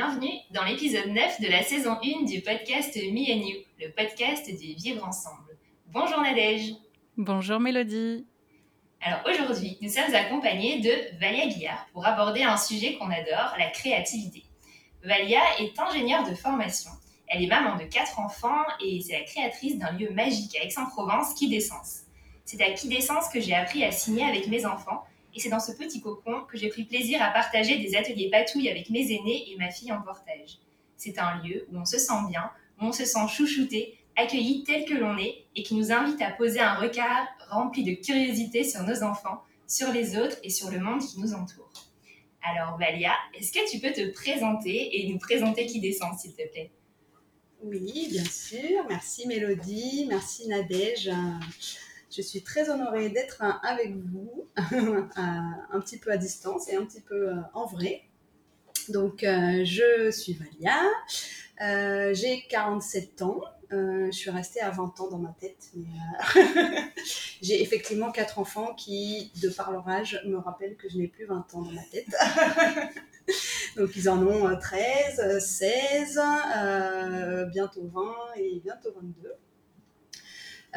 Bienvenue dans l'épisode 9 de la saison 1 du podcast Me and You, le podcast du Vivre Ensemble. Bonjour Nadège. Bonjour Mélodie. Alors aujourd'hui, nous sommes accompagnés de Valia Guillard pour aborder un sujet qu'on adore, la créativité. Valia est ingénieure de formation. Elle est maman de quatre enfants et c'est la créatrice d'un lieu magique à Aix-en-Provence, Quidessence. C'est à Quidessence que j'ai appris à signer avec mes enfants et c'est dans ce petit cocon que j'ai pris plaisir à partager des ateliers patouilles avec mes aînés et ma fille en portage. C'est un lieu où on se sent bien, où on se sent chouchouté, accueilli tel que l'on est et qui nous invite à poser un regard rempli de curiosité sur nos enfants, sur les autres et sur le monde qui nous entoure. Alors Valia, est-ce que tu peux te présenter et nous présenter qui descend s'il te plaît? Oui, bien sûr. Merci Mélodie, merci Nadège. Je suis très honorée d'être avec vous, un petit peu à distance et un petit peu euh, en vrai. Donc, euh, je suis Valia, euh, j'ai 47 ans. je suis restée à 20 ans dans ma tête. j'ai effectivement quatre enfants qui, de par leur âge, me rappellent que je n'ai plus 20 ans dans ma tête. Donc ils en ont 13, 16, bientôt 20 et bientôt 22.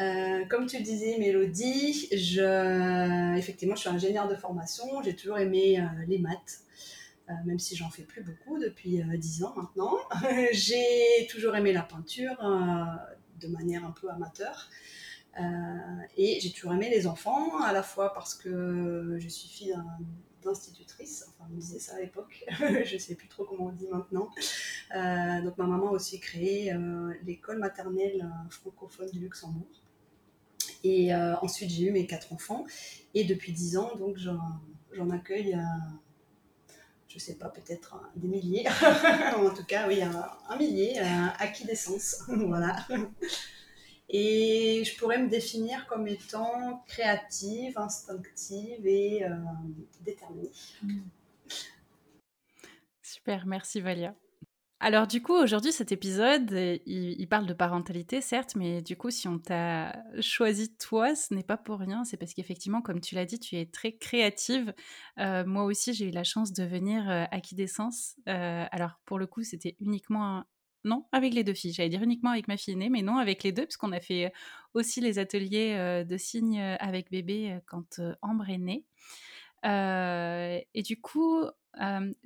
Euh, comme tu disais, Mélodie, je, effectivement, je suis ingénieure de formation. J'ai toujours aimé euh, les maths, euh, même si j'en fais plus beaucoup depuis 10 ans maintenant. j'ai toujours aimé la peinture de manière un peu amateur. et j'ai toujours aimé les enfants, à la fois parce que je suis fille d'institutrice, enfin on disait ça à l'époque, je ne sais plus trop comment on dit maintenant. donc ma maman a aussi créé l'école maternelle francophone du Luxembourg. Et euh, ensuite, j'ai eu mes quatre enfants. Et depuis dix ans, donc, j'en accueille, je ne sais pas, peut-être des milliers. en tout cas, oui, un, millier à qui d'essence. voilà. Et je pourrais me définir comme étant créative, instinctive et euh, déterminée. Super, merci Valia. Alors du coup, aujourd'hui, cet épisode, il, parle de parentalité, certes, mais du coup, si on t'a choisi toi, ce n'est pas pour rien. C'est parce qu'effectivement, comme tu l'as dit, tu es très créative. Euh, moi aussi, j'ai eu la chance de venir euh, à. Euh, alors pour le coup, c'était uniquement... Non, avec les deux filles. J'allais dire uniquement avec ma fille aînée, mais non, avec les deux, parce qu'on a fait aussi les ateliers de signes avec bébé quand Ambre est née. et du coup,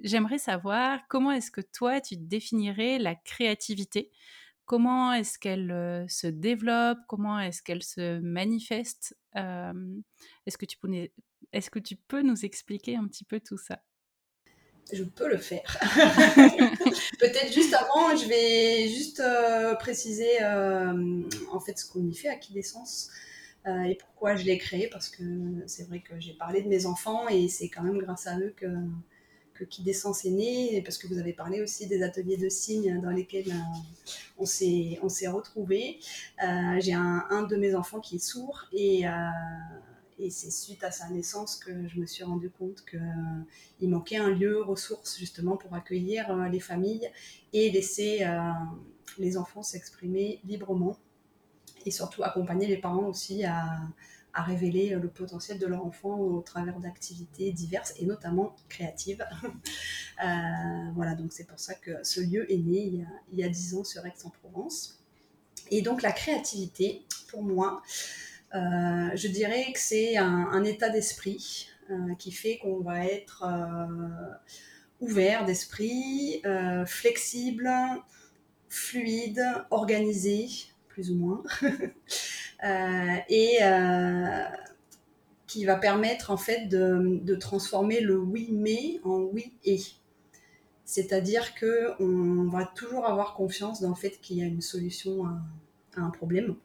j'aimerais savoir comment est-ce que toi, tu définirais la créativité? Comment est-ce qu'elle se développe? Comment est-ce qu'elle se manifeste? Est-ce que, tu peux, est que tu peux nous expliquer un petit peu tout ça? Je peux le faire. Peut-être juste avant, je vais juste préciser en fait ce qu'on y fait à Quidessence euh, et pourquoi je l'ai créé parce que c'est vrai que j'ai parlé de mes enfants et c'est quand même grâce à eux que qui descend est né, parce que vous avez parlé aussi des ateliers de signes dans lesquels euh, on s'est on s'est retrouvés. Euh, j'ai un, un, de mes enfants qui est sourd et euh, et c'est suite à sa naissance que je me suis rendu compte qu'il manquait un lieu ressource justement pour accueillir les familles et laisser les enfants s'exprimer librement. et surtout accompagner les parents aussi à, à révéler le potentiel de leur enfant au travers d'activités diverses et notamment créatives. Euh, voilà, donc c'est pour ça que ce lieu est né il y a, dix ans sur Aix-en-Provence. Et donc la créativité, pour moi, euh, je dirais que c'est un, état d'esprit euh, qui fait qu'on va être ouvert d'esprit, flexible, fluide, organisé, plus ou moins. Euh, et euh, qui va permettre en fait de, transformer le oui mais en oui et. C'est-à-dire que on va toujours avoir confiance dans le fait qu'il y a une solution à, un problème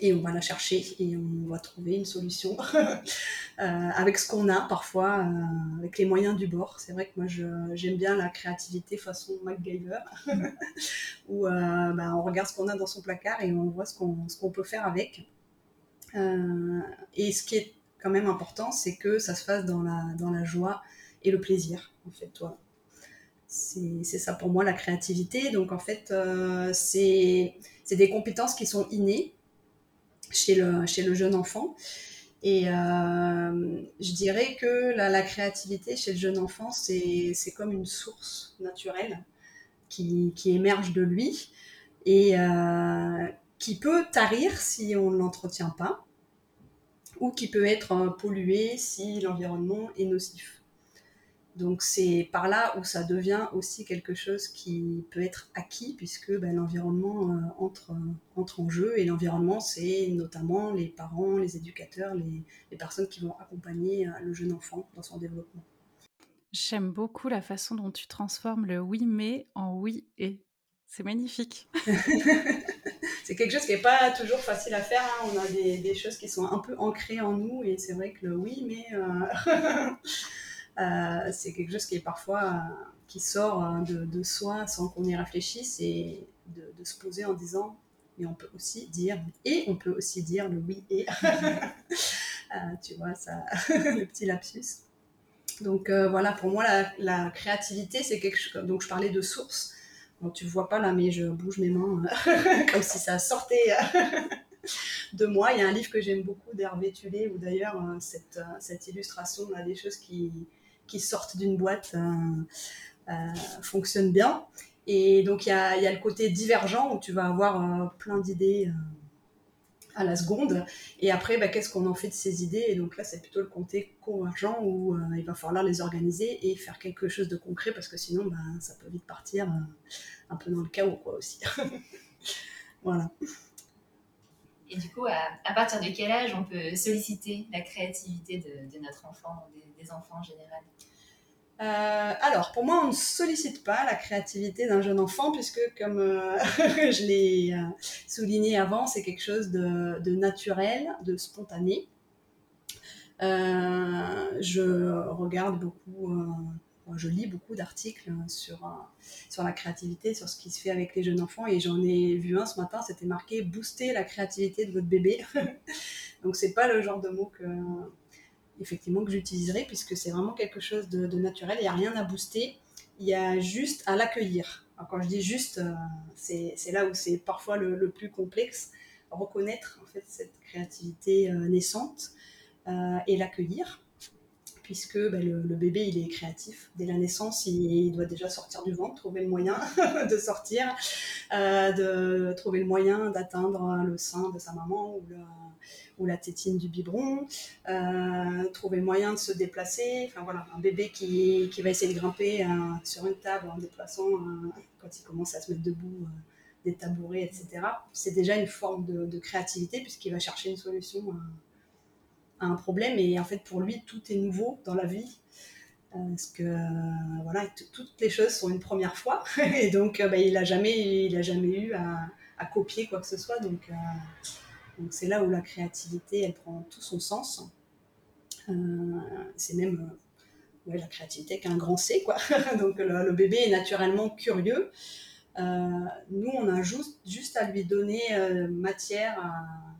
et on va la chercher et on va trouver une solution euh, avec ce qu'on a parfois, avec les moyens du bord. C'est vrai que moi j'aime bien la créativité façon MacGyver, où bah, on regarde ce qu'on a dans son placard et on voit ce qu'on peut faire avec. Euh, et ce qui est quand même important, c'est que ça se fasse dans la, dans la joie et le plaisir, en fait, toi. C'est ça pour moi la créativité. Donc en fait, euh, c'est des compétences qui sont innées chez le, jeune enfant. Et euh, je dirais que la, créativité chez le jeune enfant, c'est comme une source naturelle qui, émerge de lui et euh, qui peut tarir si on ne l'entretient pas, ou qui peut être euh, pollué si l'environnement est nocif. Donc c'est par là où ça devient aussi quelque chose qui peut être acquis, puisque ben, l'environnement euh, entre, entre en jeu, et l'environnement, c'est notamment les parents, les éducateurs, les, les personnes qui vont accompagner le jeune enfant dans son développement. J'aime beaucoup la façon dont tu transformes le oui mais en oui et. C'est magnifique. c'est quelque chose qui n'est pas toujours facile à faire. Hein. On a des, choses qui sont un peu ancrées en nous et c'est vrai que le oui, mais euh, euh, c'est quelque chose qui est parfois euh, qui sort de, soi sans qu'on y réfléchisse et de, se poser en disant mais on peut aussi dire et on peut aussi dire le oui et tu vois ça le petit lapsus. Donc voilà, pour moi la, la créativité c'est quelque chose. Donc je parlais de source Bon, tu vois pas là, mais je bouge mes mains comme si ça sortait de moi. Il y a un livre que j'aime beaucoup d'Hervé Tulé, où d'ailleurs euh, cette, euh, cette, illustration a des choses qui, qui sortent d'une boîte euh, fonctionne bien. Et donc il y a, y a, le côté divergent où tu vas avoir plein d'idées à la seconde. Et après, bah, qu'est-ce qu'on en fait de ces idées? Et donc là, c'est plutôt le côté convergent où euh, il va falloir les organiser et faire quelque chose de concret parce que sinon, bah, ça peut vite partir euh, un peu dans le chaos quoi, aussi. voilà. Et du coup, à, partir de quel âge on peut solliciter la créativité de, notre enfant, des, des enfants en général? Euh, alors, pour moi, on ne sollicite pas la créativité d'un jeune enfant, puisque, comme euh, je l'ai euh, souligné avant, c'est quelque chose de, naturel, de spontané. je regarde beaucoup, je lis beaucoup d'articles sur, sur la créativité, sur ce qui se fait avec les jeunes enfants, et j'en ai vu un ce matin, c'était marqué Booster la créativité de votre bébé. Donc, c'est pas le genre de mot que effectivement que j'utiliserai puisque c'est vraiment quelque chose de, naturel. Il n'y a rien à booster, il y a juste à l'accueillir. Quand je dis juste, euh, c'est là où c'est parfois le, plus complexe, reconnaître en fait cette créativité euh, naissante euh, et l'accueillir puisque ben, le, bébé il est créatif dès la naissance, il, doit déjà sortir du ventre, trouver le moyen de sortir, de trouver le moyen d'atteindre le sein de sa maman ou la tétine du biberon, euh, trouver le moyen de se déplacer. Enfin voilà, un bébé qui, qui va essayer de grimper euh, sur une table en déplaçant, euh, quand il commence à se mettre debout, des tabourets, etc. C'est déjà une forme de, créativité puisqu'il va chercher une solution un problème. Et en fait, pour lui, tout est nouveau dans la vie. Parce que voilà, toutes les choses sont une première fois. Et donc, bah, il n'a jamais, il a jamais eu à, copier quoi que ce soit. Donc, donc c'est là où la créativité, elle prend tout son sens. Euh, c'est même euh, la créativité avec un grand C, quoi. Donc le, bébé est naturellement curieux. Euh, nous, on a juste, juste à lui donner matière à,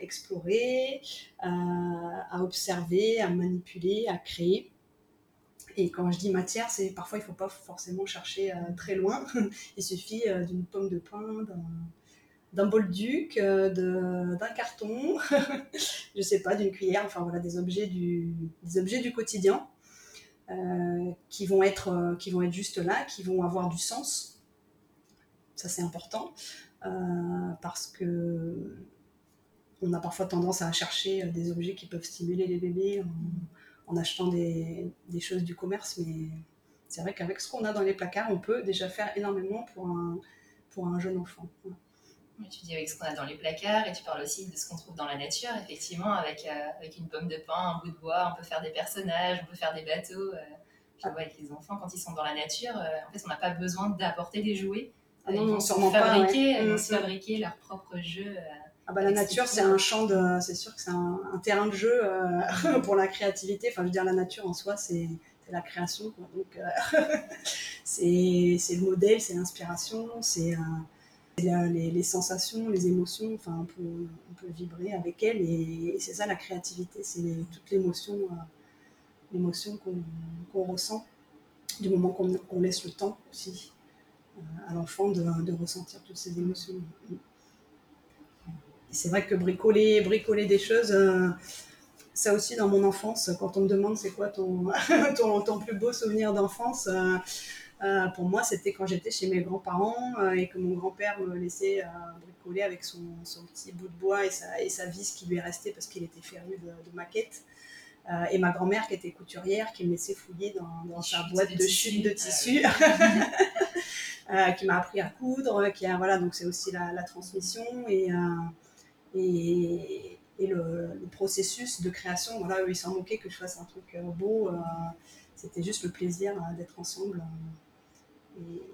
explorer, à observer, à manipuler, à créer. Et quand je dis matière, c'est parfois il ne faut pas forcément chercher très loin. il suffit d'une pomme de pain, d'un bol duc, d'un carton, je sais pas, d'une cuillère, enfin voilà, des objets du, des objets du quotidien qui, vont être, qui vont être juste là, qui vont avoir du sens. Ça, c'est important parce que on a parfois tendance à chercher des objets qui peuvent stimuler les bébés en, achetant des, des, choses du commerce, mais c'est vrai qu'avec ce qu'on a dans les placards, on peut déjà faire énormément pour un, pour un jeune enfant. tu dis avec ce qu'on a dans les placards et tu parles aussi de ce qu'on trouve dans la nature. Effectivement, avec, euh, avec une pomme de pin, un bout de bois, on peut faire des personnages, on peut faire des bateaux. Euh, ah. avec les enfants, quand ils sont dans la nature, euh, en fait, on n'a pas besoin d'apporter des jouets. Ah non, ils vont fabriquer, pas, Ils vont mm, mm. fabriquer leur propre jeu. Ah bah, la nature, c'est un champ de, c'est sûr que c'est un, un, terrain de jeu pour la créativité. Enfin, je veux dire, la nature en soi, c'est la création. Donc, euh, c'est le modèle, c'est l'inspiration, c'est euh, les, sensations, les émotions. Enfin, on peut, on peut vibrer avec elles et, c'est ça la créativité, c'est toute l'émotion, euh, l'émotion qu'on ressent du moment qu'on laisse le temps aussi à l'enfant de, de, ressentir toutes ces émotions. C'est vrai que bricoler, bricoler des choses ça aussi dans mon enfance, quand on me demande c'est quoi ton, ton, plus beau souvenir d'enfance, euh, euh, pour moi c'était quand j'étais chez mes grands-parents euh, et que mon grand-père me laissait bricoler avec son, son, petit bout de bois et sa, et sa vis qui lui est restée parce qu'il était féru de, de maquettes. et ma grand-mère qui était couturière, qui me laissait fouiller dans, dans sa boîte de, chute de tissu, qui m'a appris à coudre, qui a, voilà, donc c'est aussi la, la, transmission et, et le, processus de création, voilà, eux, ils s'en moquaient que je fasse un truc euh, beau. Euh, c'était juste le plaisir euh, d'être ensemble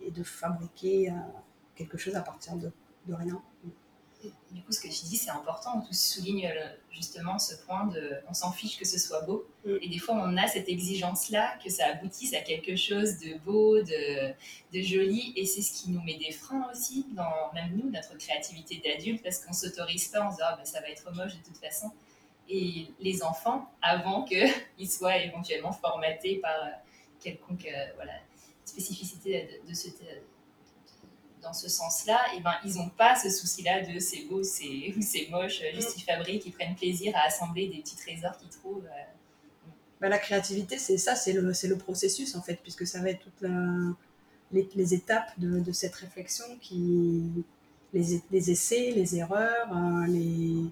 et, de fabriquer quelque chose à partir de rien. Du coup, ce que tu dis, c'est important. Tu soulignes justement ce point de on s'en fiche que ce soit beau. Mm. Et des fois, on a cette exigence-là, que ça aboutisse à quelque chose de beau, de, de joli. Et c'est ce qui nous met des freins aussi, dans même nous, notre créativité d'adulte, parce qu'on s'autorise pas, on se dit ah, ben, ça va être moche de toute façon. Et les enfants, avant qu'ils soient éventuellement formatés par quelconque euh, voilà, spécificité de, de ce dans ce sens-là, et eh ben, ils n'ont pas ce souci-là de c'est beau c'est, ou c'est moche, euh, juste ils fabriquent, ils prennent plaisir à assembler des petits trésors qu'ils trouvent. Euh. Ben, la créativité, c'est ça, c'est le, c'est le processus en fait, puisque ça va être toutes les, les, étapes de, de, cette réflexion, qui, les, les essais, les erreurs, euh, les,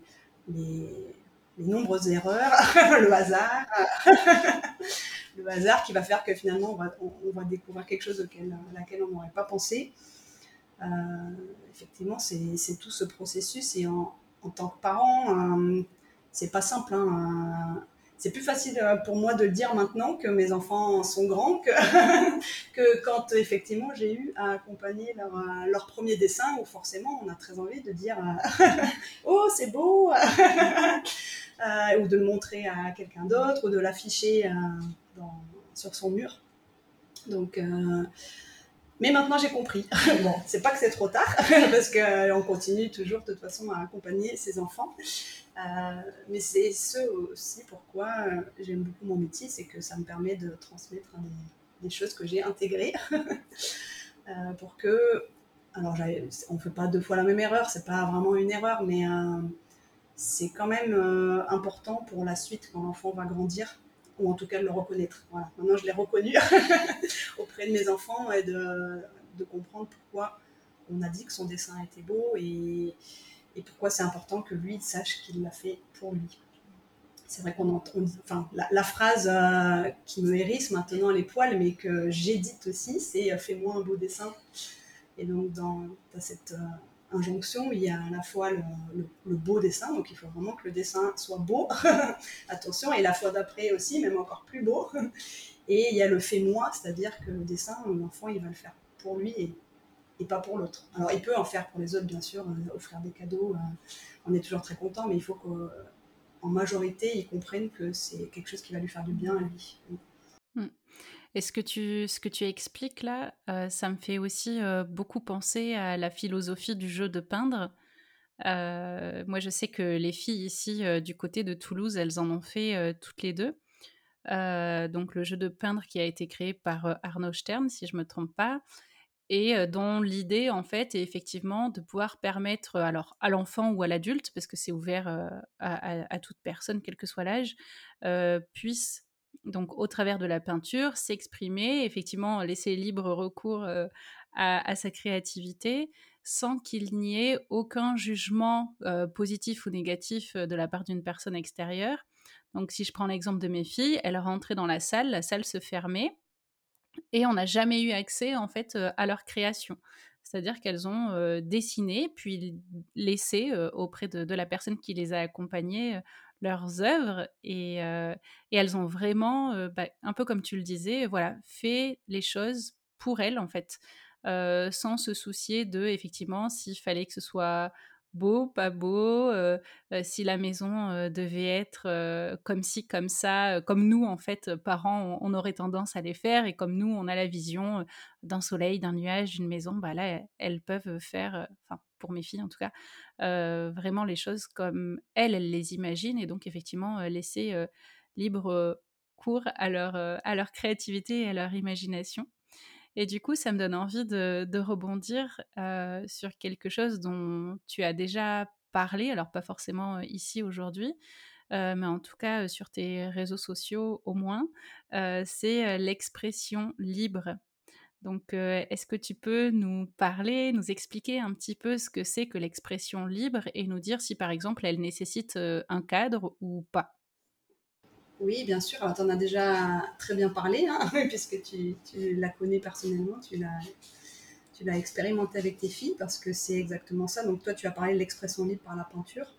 les, les, nombreuses erreurs, le hasard. le hasard qui va faire que finalement on va, on, va découvrir quelque chose auquel, à laquelle on n'aurait pas pensé. Euh, effectivement, c'est tout ce processus. Et en, tant que parent, euh, c'est pas simple. Hein, c'est plus facile euh, pour moi de le dire maintenant que mes enfants sont grands que, quand effectivement j'ai eu à accompagner leur, leur, premier dessin où forcément on a très envie de dire oh c'est beau ou de le montrer à quelqu'un d'autre ou de l'afficher sur son mur. Donc mais maintenant, j'ai compris. bon, c'est pas que c'est trop tard, parce qu'on euh, continue toujours de toute façon à accompagner ses enfants. Euh, mais c'est ce aussi pourquoi euh, j'aime beaucoup mon métier, c'est que ça me permet de transmettre des, choses que j'ai intégrées pour que. Alors, on ne fait pas deux fois la même erreur, c'est pas vraiment une erreur, mais c'est quand même important pour la suite quand l'enfant va grandir ou en tout cas de le reconnaître. Voilà. Maintenant, je l'ai reconnu auprès de mes enfants et de, de, comprendre pourquoi on a dit que son dessin était beau et, et pourquoi c'est important que lui sache qu'il l'a fait pour lui. C'est vrai qu'on entend, enfin, la, phrase euh, qui me hérisse maintenant les poils, mais que j'édite aussi, c'est euh, fais-moi un beau dessin. Et donc, dans, cette, euh, injonction, il y a à la fois le, beau dessin, donc il faut vraiment que le dessin soit beau, attention, et la fois d'après aussi, même encore plus beau. Et il y a le fait moi, c'est-à-dire que le dessin, l'enfant, il va le faire pour lui et, pas pour l'autre. Alors il peut en faire pour les autres, bien sûr, euh, offrir des cadeaux, euh, on est toujours très content, mais il faut qu'en majorité, il comprenne que c'est quelque chose qui va lui faire du bien à lui. Et ce que tu, ce que tu expliques là, euh, ça me fait aussi euh, beaucoup penser à la philosophie du jeu de peindre. Euh, moi, je sais que les filles ici du côté de Toulouse, elles en ont fait toutes les deux. donc, le jeu de peindre qui a été créé par Arnaud Stern, si je ne me trompe pas. et dont l'idée en fait est effectivement de pouvoir permettre alors à l'enfant ou à l'adulte parce que c'est ouvert à, toute personne quel que soit l'âge puisse donc au travers de la peinture s'exprimer effectivement laisser libre recours à, sa créativité sans qu'il n'y ait aucun jugement positif ou négatif de la part d'une personne extérieure donc si je prends l'exemple de mes filles elles rentraient dans la salle la salle se fermait et on n'a jamais eu accès en fait à leur création. C'est-à-dire qu'elles ont dessiné puis laissé auprès de, la personne qui les a accompagnées leurs œuvres et, elles ont vraiment, bah, un peu comme tu le disais, voilà, fait les choses pour elles en fait, sans se soucier de effectivement s'il fallait que ce soit beau, pas beau, si la maison devait être comme ci, comme ça, comme nous, en fait, parents, on, aurait tendance à les faire, et comme nous, on a la vision d'un soleil, d'un nuage, d'une maison, bah là, elles peuvent faire, pour mes filles en tout cas, vraiment les choses comme elles, elles les imaginent, et donc effectivement, laisser libre cours à leur, créativité et à leur imagination. Et du coup, ça me donne envie de, rebondir sur quelque chose dont tu as déjà parlé, alors pas forcément ici aujourd'hui, mais en tout cas sur tes réseaux sociaux au moins, c'est l'expression libre. Donc, est-ce que tu peux nous parler, nous expliquer un petit peu ce que c'est que l'expression libre et nous dire si par exemple elle nécessite un cadre ou pas? Oui, bien sûr. Alors, tu en as déjà très bien parlé, hein, puisque tu, la connais personnellement, tu l'as, tu l'as expérimenté avec tes filles, parce que c'est exactement ça. Donc, toi, tu as parlé de l'expression libre par la peinture,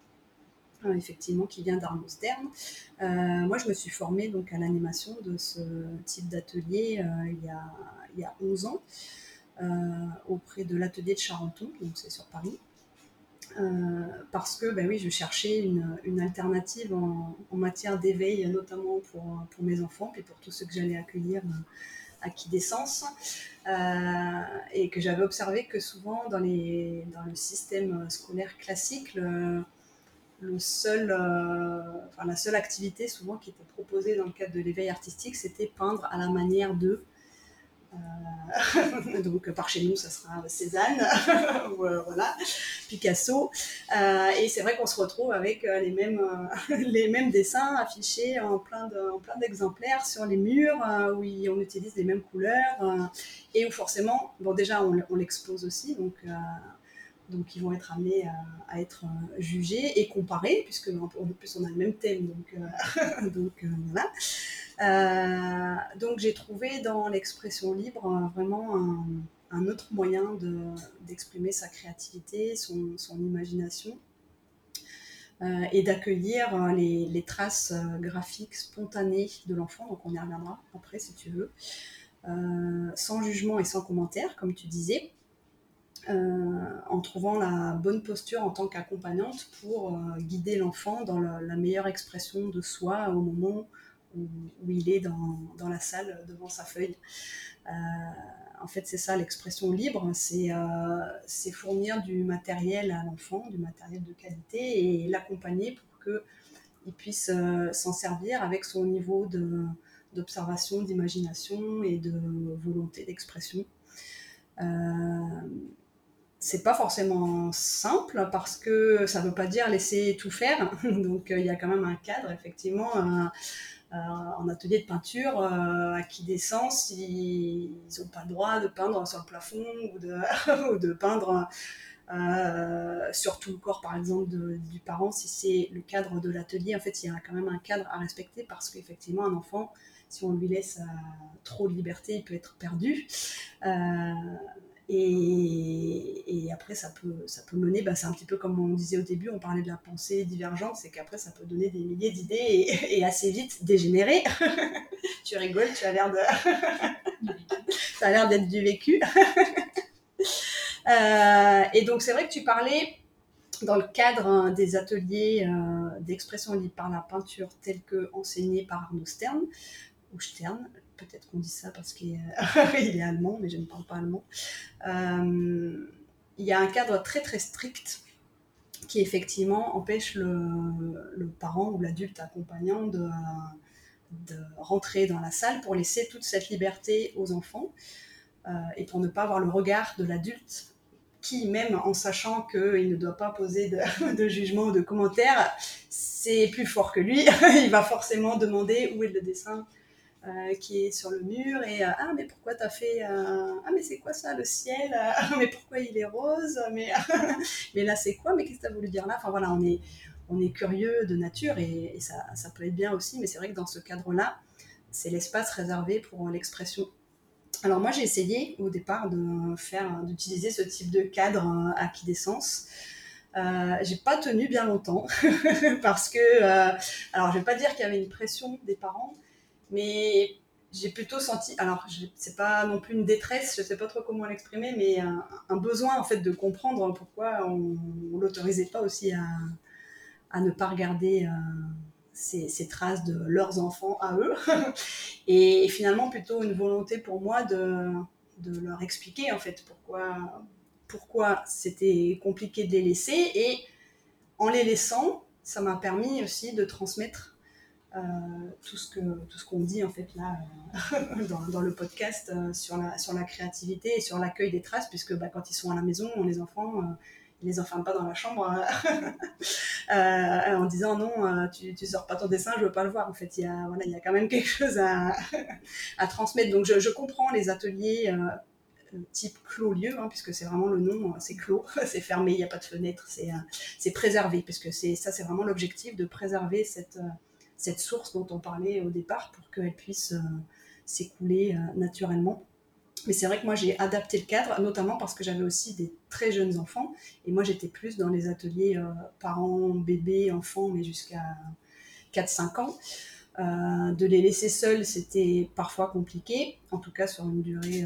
euh, effectivement, qui vient d'Arnaud Stern. Euh, moi, je me suis formée donc, à l'animation de ce type d'atelier euh, il, y a, il y a 11 ans, auprès de l'atelier de Charenton, donc c'est sur Paris. Euh, parce que ben oui, je cherchais une, une alternative en, matière d'éveil, notamment pour, pour, mes enfants, et pour tous ceux que j'allais accueillir à qui d'essence, euh, et que j'avais observé que souvent dans, les, dans le système scolaire classique, le, seul, euh, enfin, la seule activité souvent qui était proposée dans le cadre de l'éveil artistique, c'était peindre à la manière de, euh, donc par chez nous, ça sera Cézanne, euh, voilà, Picasso. Euh, et c'est vrai qu'on se retrouve avec les mêmes, les mêmes dessins affichés en plein, de, plein d'exemplaires sur les murs, où on utilise les mêmes couleurs, et où forcément, bon déjà on, l'expose aussi, donc donc ils vont être amenés à, être jugés et comparés, puisque en plus on a le même thème, donc voilà. Euh, donc j'ai trouvé dans l'expression libre euh, vraiment un, autre moyen d'exprimer sa créativité, son, imagination. Euh, et d'accueillir les, traces graphiques spontanées de l'enfant, donc on y reviendra après si tu veux, sans jugement et sans commentaire, comme tu disais, en trouvant la bonne posture en tant qu'accompagnante pour guider l'enfant dans la, meilleure expression de soi au moment où, il est dans, dans, la salle devant sa feuille. Euh, en fait, c'est ça l'expression libre, euh, c'est fournir du matériel à l'enfant, du matériel de qualité, et l'accompagner pour qu'il puisse euh, s'en servir avec son niveau d'observation, d'imagination et de volonté d'expression. C'est pas forcément simple parce que ça veut pas dire laisser tout faire. Donc il y a quand même un cadre, effectivement, en atelier de peinture, euh, à qui descend s'ils n'ont pas le droit de peindre sur le plafond ou de, de peindre euh, sur tout le corps, par exemple, du parent, si c'est le cadre de l'atelier. En fait, il y a quand même un cadre à respecter parce qu'effectivement, un enfant, si on lui laisse trop de liberté, il peut être perdu. Et, après, ça peut, ça peut mener, bah, c'est un petit peu comme on disait au début, on parlait de la pensée divergente, c'est qu'après, ça peut donner des milliers d'idées et, assez vite dégénérer. tu rigoles, tu as l'air de. ça a l'air d'être du vécu. Euh, et donc, c'est vrai que tu parlais dans le cadre hein, des ateliers euh, d'expression libre par la peinture tels que enseignés par Arnaud Stern, ou Stern, peut-être qu'on dit ça parce qu'il est, allemand, mais je ne parle pas allemand. Euh, il y a un cadre très très strict qui effectivement empêche le, parent ou l'adulte accompagnant de, rentrer dans la salle pour laisser toute cette liberté aux enfants. et pour ne pas avoir le regard de l'adulte qui, même en sachant qu'il ne doit pas poser de, jugement ou de commentaires, c'est plus fort que lui. il va forcément demander où est le dessin euh, qui est sur le mur et euh, ah mais pourquoi t'as fait euh, ah mais c'est quoi ça le ciel mais pourquoi il est rose mais? Mais là c'est quoi? Mais qu'est-ce que t'as voulu dire là? Enfin voilà on est on est curieux de nature et, ça, ça peut être bien aussi mais c'est vrai que dans ce cadre là c'est l'espace réservé pour l'expression. Alors moi j'ai essayé au départ de faire d'utiliser ce type de cadre à acquidescence. Euh, j'ai pas tenu bien longtemps parce que alors je vais pas dire qu'il y avait une pression des parents, mais j'ai plutôt senti alors c'est pas non plus une détresse, je sais pas trop comment l'exprimer, mais un, besoin en fait de comprendre pourquoi on, on l'autorisait pas aussi à, ne pas regarder. Euh, ces, traces de leurs enfants à eux. et, finalement, plutôt une volonté pour moi de, leur expliquer en fait pourquoi, c'était compliqué de les laisser. Et en les laissant, ça m'a permis aussi de transmettre tout ce tout ce qu'on dit en fait là euh, dans, dans, le podcast euh, sur la sur la créativité et sur l'accueil des traces puisque bah, quand ils sont à la maison les enfants il les enferme pas dans la chambre euh, euh, en disant non, euh, tu, tu sors pas ton dessin, je veux pas le voir. En fait, il y a, voilà, il y a quand même quelque chose à, à transmettre. Donc, je, je comprends les ateliers type clos lieu, hein, puisque c'est vraiment le nom, c'est clos, c'est fermé, il n'y a pas de fenêtre, c'est préservé, puisque ça, c'est vraiment l'objectif de préserver cette, cette source dont on parlait au départ pour qu'elle puisse s'écouler naturellement. Mais c'est vrai que moi, j'ai adapté le cadre, notamment parce que j'avais aussi des très jeunes enfants. Et moi, j'étais plus dans les ateliers euh, parents, bébés, enfants, mais jusqu'à 4-5 ans. Euh, de les laisser seuls, c'était parfois compliqué, en tout cas sur une durée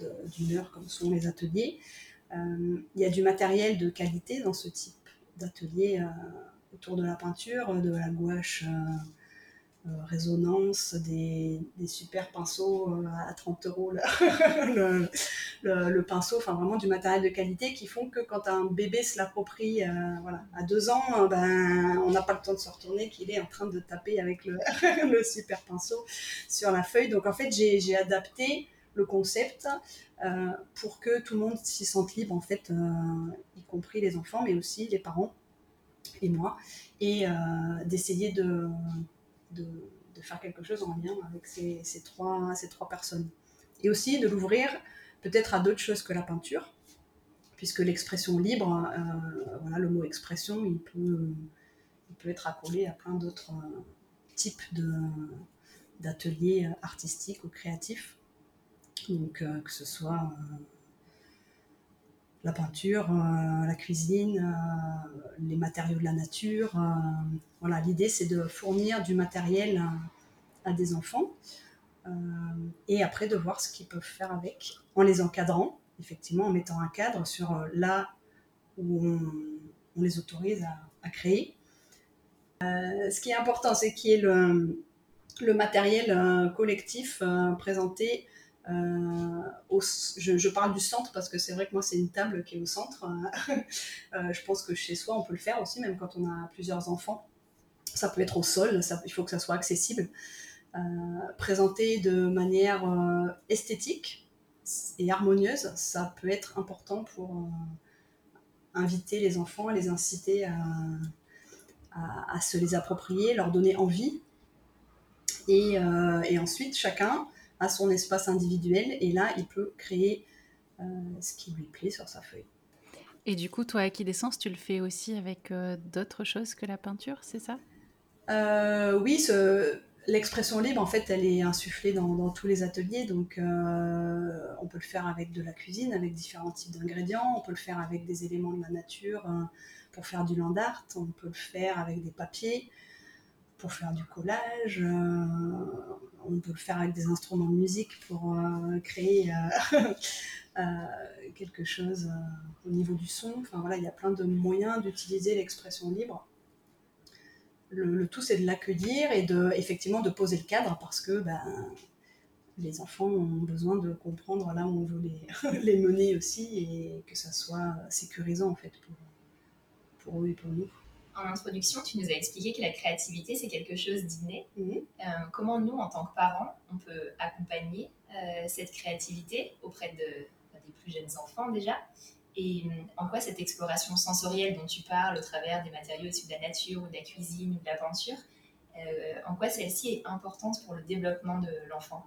euh, d'une heure, comme sont les ateliers. Il y a du matériel de qualité dans ce type d'atelier autour de la peinture, de la gouache euh, résonance, des, super pinceaux euh, à 30 euros le, pinceau, enfin vraiment du matériel de qualité qui font que quand un bébé se l'approprie euh, voilà, à deux ans, ben, on n'a pas le temps de se retourner qu'il est en train de taper avec le, le super pinceau sur la feuille. Donc en fait j'ai adapté le concept pour que tout le monde s'y sente libre en fait, y compris les enfants mais aussi les parents et moi, et d'essayer de de, faire quelque chose en lien avec ces, trois, ces trois personnes. Et aussi de l'ouvrir peut-être à d'autres choses que la peinture, puisque l'expression libre, euh, voilà, le mot expression, il peut, il peut être accolé à plein d'autres euh, types d'ateliers artistiques ou créatifs. Donc, euh, que ce soit la peinture, euh, la cuisine, euh, les matériaux de la nature. Euh, voilà, l'idée c'est de fournir du matériel à, des enfants et après de voir ce qu'ils peuvent faire avec en les encadrant, effectivement en mettant un cadre sur là où on, les autorise à, créer. ce qui est important, c'est qu'il y ait le, le matériel collectif présenté euh, je, parle du centre parce que c'est vrai que moi c'est une table qui est au centre. Euh, je pense que chez soi on peut le faire aussi, même quand on a plusieurs enfants. Ça peut être au sol, il faut que ça soit accessible. Euh, présenté de manière esthétique et harmonieuse, ça peut être important pour inviter les enfants, les inciter à, se les approprier, leur donner envie. Et ensuite, chacun à son espace individuel et là, il peut créer euh, ce qui lui plaît sur sa feuille. Et du coup, toi, Aquidescence, tu le fais aussi avec euh, d'autres choses que la peinture, c'est ça? Euh, Oui, ce, l'expression libre, en fait, elle est insufflée dans, tous les ateliers. Donc, on peut le faire avec de la cuisine, avec différents types d'ingrédients. On peut le faire avec des éléments de la nature pour faire du land art. On peut le faire avec des papiers pour faire du collage on peut le faire avec des instruments de musique pour euh, créer euh, euh, quelque chose au niveau du son. Enfin voilà, il y a plein de moyens d'utiliser l'expression libre. Le, tout, c'est de l'accueillir et de, effectivement de poser le cadre parce que ben, les enfants ont besoin de comprendre là où on veut les, les mener aussi et que ça soit sécurisant en fait pour, pour eux et pour nous. En introduction, tu nous as expliqué que la créativité, c'est quelque chose d'inné. Mhm. Euh, comment nous, en tant que parents, on peut accompagner euh, cette créativité auprès de, des plus jeunes enfants déjà? Et euh, en quoi cette exploration sensorielle dont tu parles au travers des matériaux issus de la nature ou de la cuisine ou de la peinture, en quoi celle-ci est importante pour le développement de l'enfant?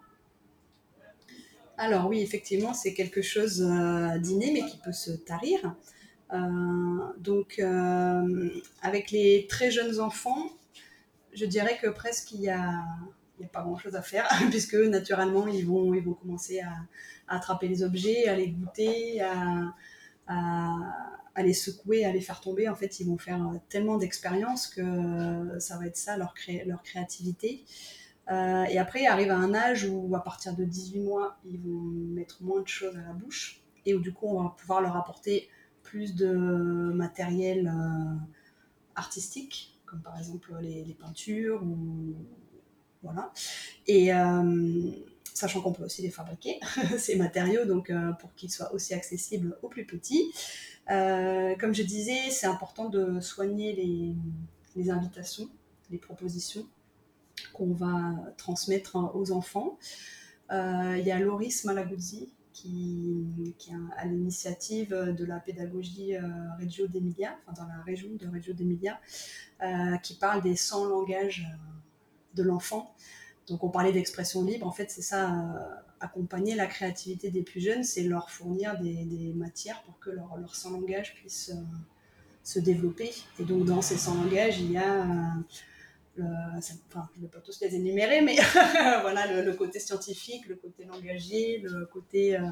Alors oui, effectivement, c'est quelque chose d'inné, mais qui peut se tarir. Euh, donc, euh, avec les très jeunes enfants, je dirais que presque il y a, a pas grand chose à faire, puisque naturellement, ils vont, ils vont commencer à, attraper les objets, à les goûter, à, les secouer, à les faire tomber. En fait, ils vont faire tellement d'expériences que ça va être ça leur, leur créativité. Euh, et après, ils arrivent à un âge où, à partir de 18 mois, ils vont mettre moins de choses à la bouche et où, du coup, on va pouvoir leur apporter plus de matériel euh, artistique, comme par exemple les, peintures ou voilà. Et euh, sachant qu'on peut aussi les fabriquer, ces matériaux, donc euh, pour qu'ils soient aussi accessibles aux plus petits. comme je disais, c'est important de soigner les, invitations, les propositions qu'on va transmettre aux enfants. Il y a Loris Malaguzzi qui, est à l'initiative de la pédagogie euh, Reggio d'Emilia, enfin dans la région de Reggio d'Emilia, euh, qui parle des 100 langages euh, de l'enfant. Donc on parlait d'expression libre, en fait c'est ça, accompagner la créativité des plus jeunes, c'est leur fournir des, matières pour que leur, leur 100 langages puissent se développer. Et donc dans ces 100 langages, il y a je ne vais pas tous les énumérer, mais voilà, le, côté scientifique, le côté langagier, le côté euh,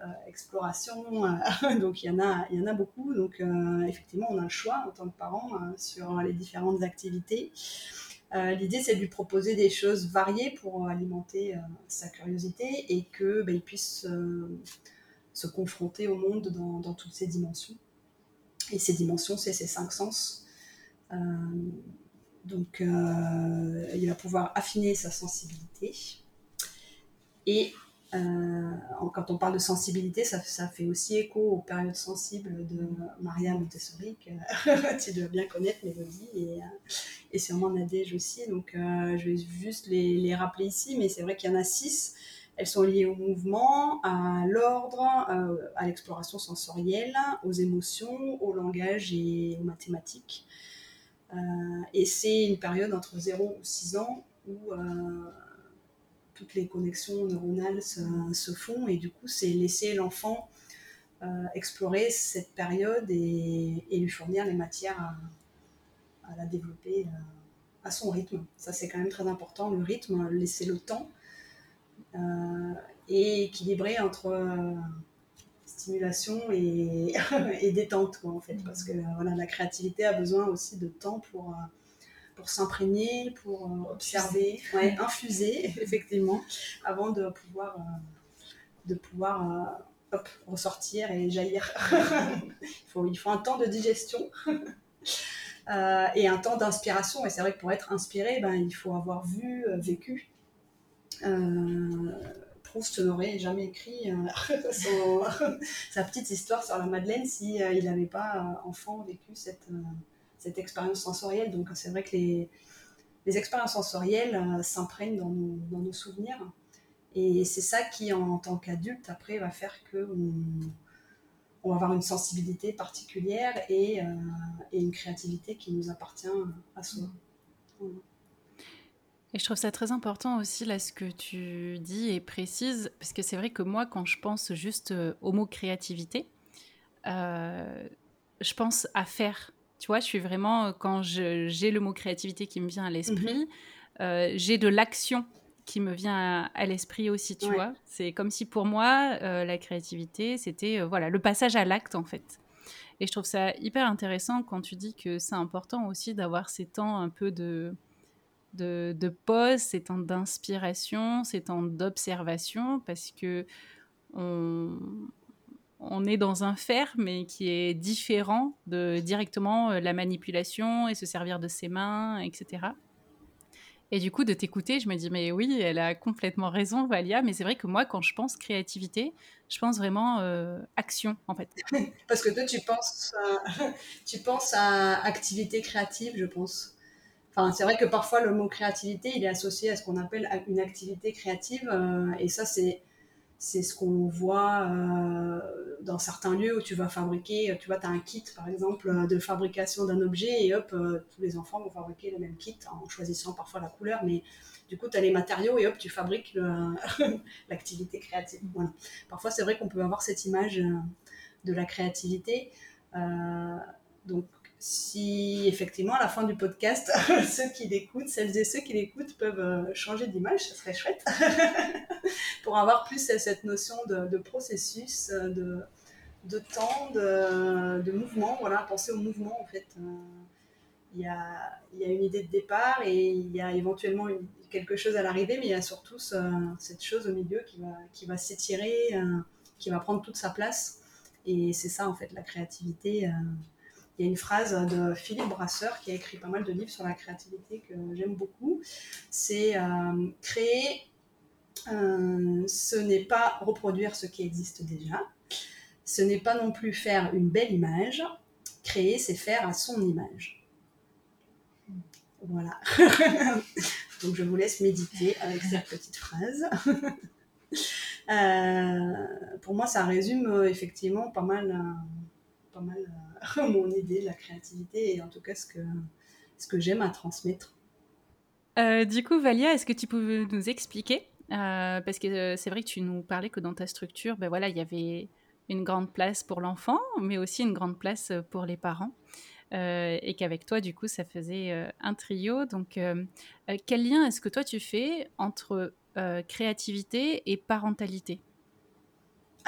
euh, exploration. Euh, donc, il y, en a, il y en a beaucoup. Donc, effectivement, on a le choix en tant que parent sur les différentes activités. L'idée, c'est de lui proposer des choses variées pour alimenter sa curiosité et qu'il ben, puisse se confronter au monde dans, dans, toutes ses dimensions. Et ces dimensions, c'est ses cinq sens. Donc, euh, il va pouvoir affiner sa sensibilité. Et euh, quand on parle de sensibilité, ça, fait aussi écho aux périodes sensibles de Maria Montessori, que tu dois bien connaître, Mélodie, et, euh, et sûrement Nadège aussi. Donc, je vais juste les, rappeler ici, mais c'est vrai qu'il y en a six. Elles sont liées au mouvement, à l'ordre, à l'exploration sensorielle, aux émotions, au langage et aux mathématiques. Euh, et c'est une période entre 0 ou 6 ans où euh, toutes les connexions neuronales se, font et du coup c'est laisser l'enfant euh, explorer cette période et, lui fournir les matières à, la développer à son rythme. Ça c'est quand même très important, le rythme, laisser le temps et équilibrer entre stimulation et, et détente, quoi, en fait. Parce que voilà, la créativité a besoin aussi de temps pour, euh, pour s'imprégner, pour euh, observer, ouais, infuser, effectivement, avant de pouvoir, euh, de pouvoir hop, ressortir et jaillir. il, faut, il faut un temps de digestion. et un temps d'inspiration. Et c'est vrai que pour être inspiré, ben, il faut avoir vu, vécu. Proust n'aurait jamais écrit euh, sa petite histoire sur la Madeleine si euh, il n'avait pas euh, enfant vécu cette, cette expérience sensorielle. Donc c'est vrai que les, les expériences sensorielles s'imprègnent dans nos, dans nos, souvenirs. Et c'est ça qui, en, tant qu'adulte, après, va faire que on, va avoir une sensibilité particulière et, et, une créativité qui nous appartient à soi. Et je trouve ça très important aussi, là, ce que tu dis et précises, parce que c'est vrai que moi, quand je pense juste euh, au mot créativité, euh, je pense à faire. Tu vois, je suis vraiment, euh, quand j'ai le mot créativité qui me vient à l'esprit, mhm. j'ai de l'action qui me vient à, l'esprit aussi, tu vois. C'est comme si pour moi, la créativité, c'était voilà le passage à l'acte, en fait. Et je trouve ça hyper intéressant quand tu dis que c'est important aussi d'avoir ces temps un peu de de, pause, ces temps d'inspiration, ces temps d'observation, parce que on, est dans un faire, mais qui est différent de directement euh, la manipulation et se servir de ses mains, etc. Et du coup, de t'écouter, je me dis, mais oui, elle a complètement raison, Valia. Mais c'est vrai que moi, quand je pense créativité, je pense vraiment euh, action, en fait. Parce que toi, tu penses, à, tu penses à activité créative, je pense. C'est vrai que parfois, le mot créativité, il est associé à ce qu'on appelle une activité créative. Euh, et ça, c'est c'est ce qu'on voit euh, dans certains lieux où tu vas fabriquer, tu vois, tu as un kit par exemple de fabrication d'un objet et hop, euh, tous les enfants vont fabriquer le même kit en choisissant parfois la couleur, mais du coup, tu as les matériaux et hop, tu fabriques l'activité créative. Parfois, c'est vrai qu'on peut avoir cette image euh, de la créativité. donc, si effectivement à la fin du podcast, ceux qui l'écoutent, celles et ceux qui l'écoutent peuvent euh, changer d'image, ça serait chouette pour avoir plus cette notion de, processus, euh, de, de temps, de, de, mouvement. Voilà, penser au mouvement en fait. Euh, il y, a, il y, a, une idée de départ et il y a éventuellement quelque chose à l'arrivée, mais il y a surtout cette chose au milieu qui va, qui va s'étirer, qui va prendre toute sa place. Et c'est ça en fait la créativité il y a une phrase de Philippe Brasseur qui a écrit pas mal de livres sur la créativité que j'aime beaucoup. C'est euh, créer, euh, ce n'est pas reproduire ce qui existe déjà. Ce n'est pas non plus faire une belle image. Créer, c'est faire à son image. Voilà. Donc je vous laisse méditer avec cette petite phrase. Euh, pour moi, ça résume effectivement pas mal, mal mon idée la créativité et en tout cas ce que, ce que j'aime à transmettre. Euh, du coup, Valia, est-ce que tu peux nous expliquer euh, Parce que euh, c'est vrai que tu nous parlais que dans ta structure, ben voilà, il y avait une grande place pour l'enfant, mais aussi une grande place pour les parents. et qu'avec toi, du coup, ça faisait un trio. Donc, quel lien est-ce que toi tu fais entre créativité et parentalité?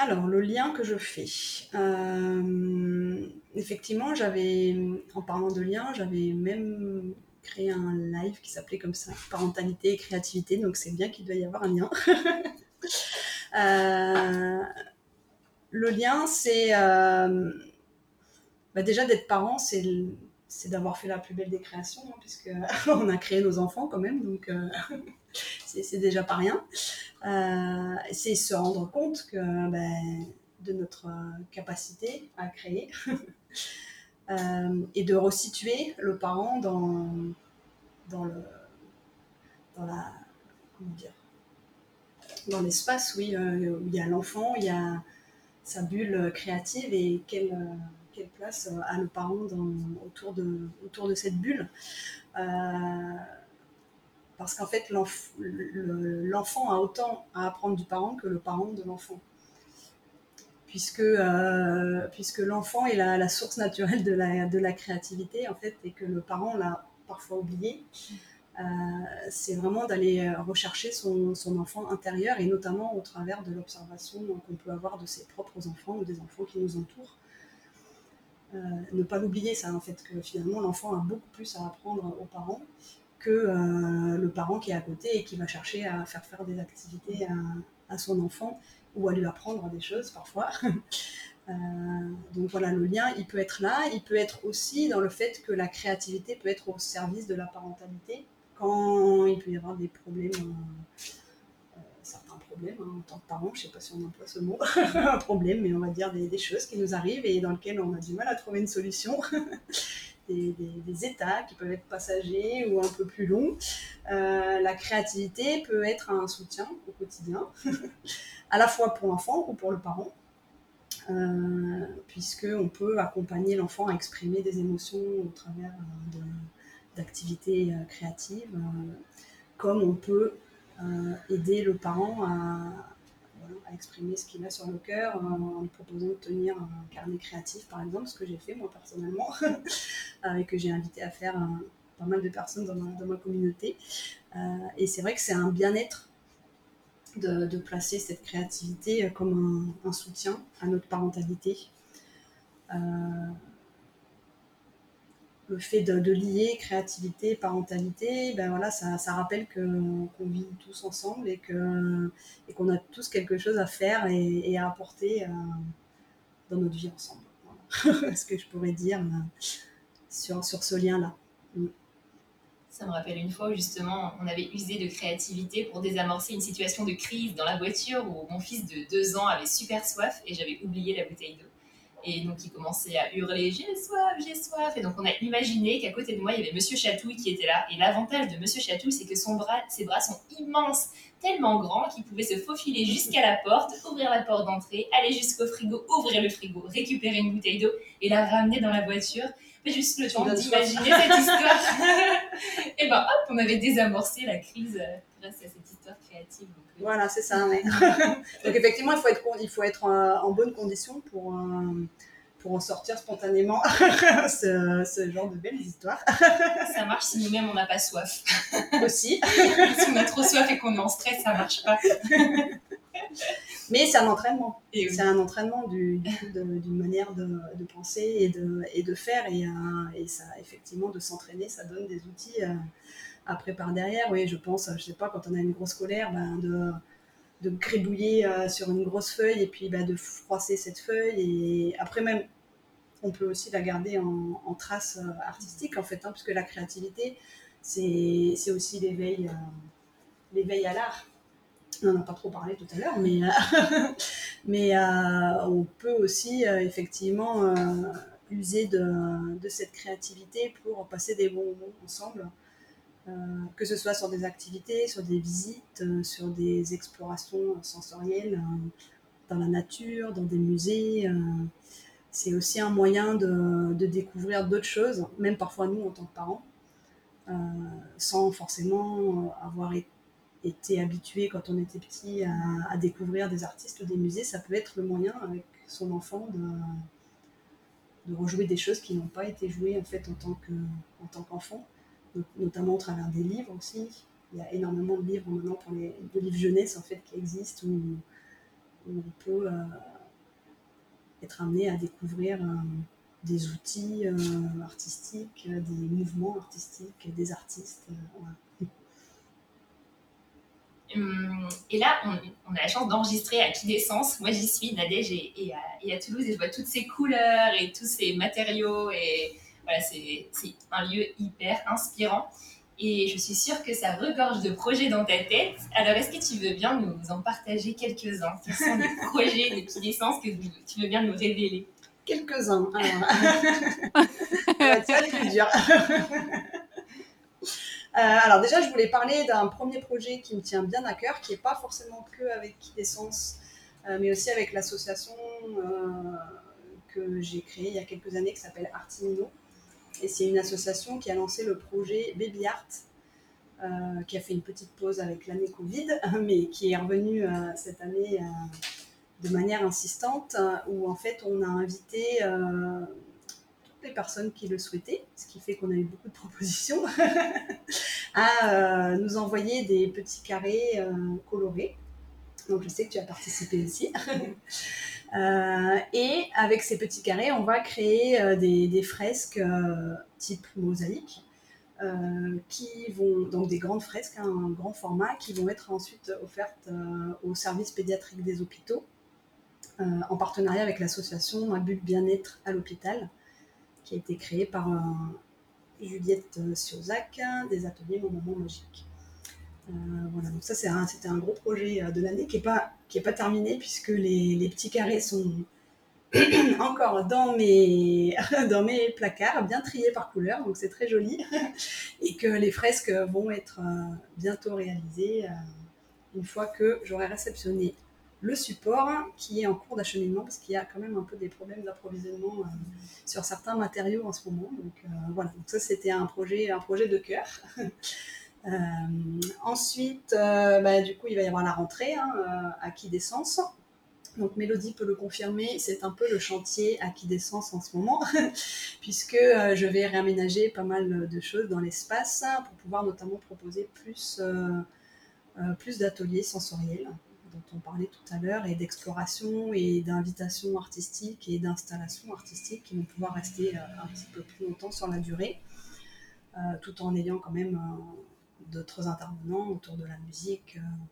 Alors, le lien que je fais. Euh, effectivement, j'avais, en parlant de lien, j'avais même créé un live qui s'appelait comme ça, parentalité et créativité, donc c'est bien qu'il doit y avoir un lien. Euh, le lien, c'est euh, bah, déjà d'être parent, c'est d'avoir fait la plus belle des créations, hein, puisque on a créé nos enfants quand même, donc c'est déjà pas rien. Euh, c'est se rendre compte que, ben, de notre capacité à créer euh, et de resituer le parent dans, dans, le, dans la comment dire dans l'espace oui euh, où il y a l'enfant il y a sa bulle créative et quelle, quelle place a le parent autour, de, autour de cette bulle parce qu'en fait, l'enfant a autant à apprendre du parent que le parent de l'enfant. Puisque, euh, l'enfant est la, source naturelle de la, créativité, en fait, et que le parent l'a parfois oublié. Euh, c'est vraiment d'aller rechercher son, enfant intérieur, et notamment au travers de l'observation qu'on peut avoir de ses propres enfants ou des enfants qui nous entourent. Euh, ne pas l'oublier, ça, en fait, que finalement, l'enfant a beaucoup plus à apprendre aux parents que euh, le parent qui est à côté et qui va chercher à faire faire des activités à, son enfant ou à lui apprendre des choses parfois. Euh, donc voilà, le lien, il peut être là, il peut être aussi dans le fait que la créativité peut être au service de la parentalité quand il peut y avoir des problèmes, euh, certains problèmes hein, en tant que parent, je ne sais pas si on emploie ce mot, un problème, mais on va dire des, des, choses qui nous arrivent et dans lesquelles on a du mal à trouver une solution. des, états qui peuvent être passagers ou un peu plus longs. Euh, la créativité peut être un soutien au quotidien, à la fois pour l'enfant ou pour le parent. Euh, puisqu'on peut accompagner l'enfant à exprimer des émotions au travers euh, d'activités euh, créatives, comme on peut aider le parent à, à exprimer ce qu'il a sur le cœur en, lui proposant de tenir un carnet créatif, par exemple, ce que j'ai fait moi personnellement, euh, et que j'ai invité à faire euh, pas mal de personnes dans ma, communauté. Euh, et c'est vrai que c'est un bien-être de, placer cette créativité comme un, soutien à notre parentalité le fait de, lier créativité, parentalité, ben voilà, ça, rappelle qu'on vit tous ensemble et qu'on a tous quelque chose à faire et, à apporter euh, dans notre vie ensemble. Ce que je pourrais dire euh, sur, sur ce lien-là. Mm. Ça me rappelle une fois où justement on avait usé de créativité pour désamorcer une situation de crise dans la voiture où mon fils de deux ans avait super soif et j'avais oublié la bouteille d'eau. Et donc il commençait à hurler J'ai soif, j'ai soif. Et donc on a imaginé qu'à côté de moi il y avait Monsieur Chatouille qui était là. Et l'avantage de Monsieur Chatouille, c'est que son bras, ses bras sont immenses, tellement grands qu'il pouvait se faufiler jusqu'à la porte, ouvrir la porte d'entrée, aller jusqu'au frigo, ouvrir le frigo, récupérer une bouteille d'eau et la ramener dans la voiture. Mais juste le temps d'imaginer cette histoire. et ben hop, on avait désamorcé la crise euh, grâce à cette histoire créative. Voilà, c'est ça. Donc effectivement, il faut être, il faut être en, bonne condition pour, euh, pour en sortir spontanément ce, ce, genre de belles histoires. ça marche si nous-mêmes on n'a pas soif. Aussi. si on a trop soif et qu'on est en stress, ça marche pas. Mais c'est un entraînement. C'est un entraînement d'une manière de, de, penser et de, et de faire. Et, euh, et ça, effectivement, de s'entraîner, ça donne des outils. Euh, après par derrière. Oui, je pense, je sais pas, quand on a une grosse colère, ben, de, de gribouiller euh, sur une grosse feuille et puis ben, de froisser cette feuille. Et après même, on peut aussi la garder en, trace euh, artistique, en fait, hein, puisque la créativité, c'est aussi l'éveil euh, l'éveil à l'art. On n'en a pas trop parlé tout à l'heure, mais, mais on peut aussi effectivement user de, de, cette créativité pour passer des bons moments ensemble euh, que ce soit sur des activités, sur des visites, euh, sur des explorations sensorielles euh, dans la nature, dans des musées. c'est aussi un moyen de, découvrir d'autres choses, même parfois nous en tant que parents, sans forcément avoir été habitué quand on était petit à, découvrir des artistes ou des musées, ça peut être le moyen avec son enfant de, rejouer des choses qui n'ont pas été jouées en fait tant qu'enfant notamment au travers des livres aussi. Il y a énormément de livres maintenant pour les de livres jeunesse en fait qui existent où, on peut euh, être amené à découvrir euh, des outils euh, artistiques, des mouvements artistiques, des artistes. Hum, et là, on, a la chance d'enregistrer à Qui d'essence. Moi, j'y suis, Nadège, et, à, et, à, Toulouse, et je vois toutes ces couleurs et tous ces matériaux. Et, c'est un lieu hyper inspirant. Et je suis sûre que ça regorge de projets dans ta tête. Alors, est-ce que tu veux bien nous en partager quelques-uns Quels sont les projets de petite essence que tu veux bien nous révéler? Quelques-uns. Alors, c'est plus dur. Euh, alors déjà, je voulais parler d'un premier projet qui me tient bien à cœur, qui n'est pas forcément que avec Essence, euh, mais aussi avec l'association euh, que j'ai créée il y a quelques années qui s'appelle Artimino, et c'est une association qui a lancé le projet Baby Art, euh, qui a fait une petite pause avec l'année Covid, mais qui est revenu euh, cette année euh, de manière insistante, où en fait on a invité toutes les personnes qui le souhaitaient, ce qui fait qu'on a eu beaucoup de propositions, à nous envoyer des petits carrés colorés. Donc je sais que tu as participé aussi. Euh, et avec ces petits carrés, on va créer euh, des, fresques euh, type mosaïque, qui vont donc des grandes fresques, hein, un grand format, qui vont être ensuite offertes au service pédiatrique des hôpitaux, en partenariat avec l'association Un but bien-être à l'hôpital, qui a été créée par Juliette Siozac des ateliers Mon Moment Magique. Voilà, donc ça c'était un, gros projet de l'année qui n'est pas qui n'est pas terminé puisque les, les, petits carrés sont encore dans mes, dans mes placards, bien triés par couleur, donc c'est très joli. Et que les fresques vont être euh, bientôt réalisées euh, une fois que j'aurai réceptionné le support qui est en cours d'acheminement parce qu'il y a quand même un peu des problèmes d'approvisionnement euh, sur certains matériaux en ce moment. Donc voilà, donc ça c'était un projet, un projet de cœur. Euh, ensuite, euh, bah, du coup, il va y avoir la rentrée hein, euh, à qui d'essence. Donc Mélodie peut le confirmer, c'est un peu le chantier à qui d'essence en ce moment, puisque je vais réaménager pas mal de choses dans l'espace pour pouvoir notamment proposer plus, plus d'ateliers sensoriels dont on parlait tout à l'heure, et d'exploration et d'invitation artistique et d'installation artistique qui vont pouvoir rester un petit peu plus longtemps sur la durée, tout en ayant quand même d'autres intervenants autour de la musique, euh,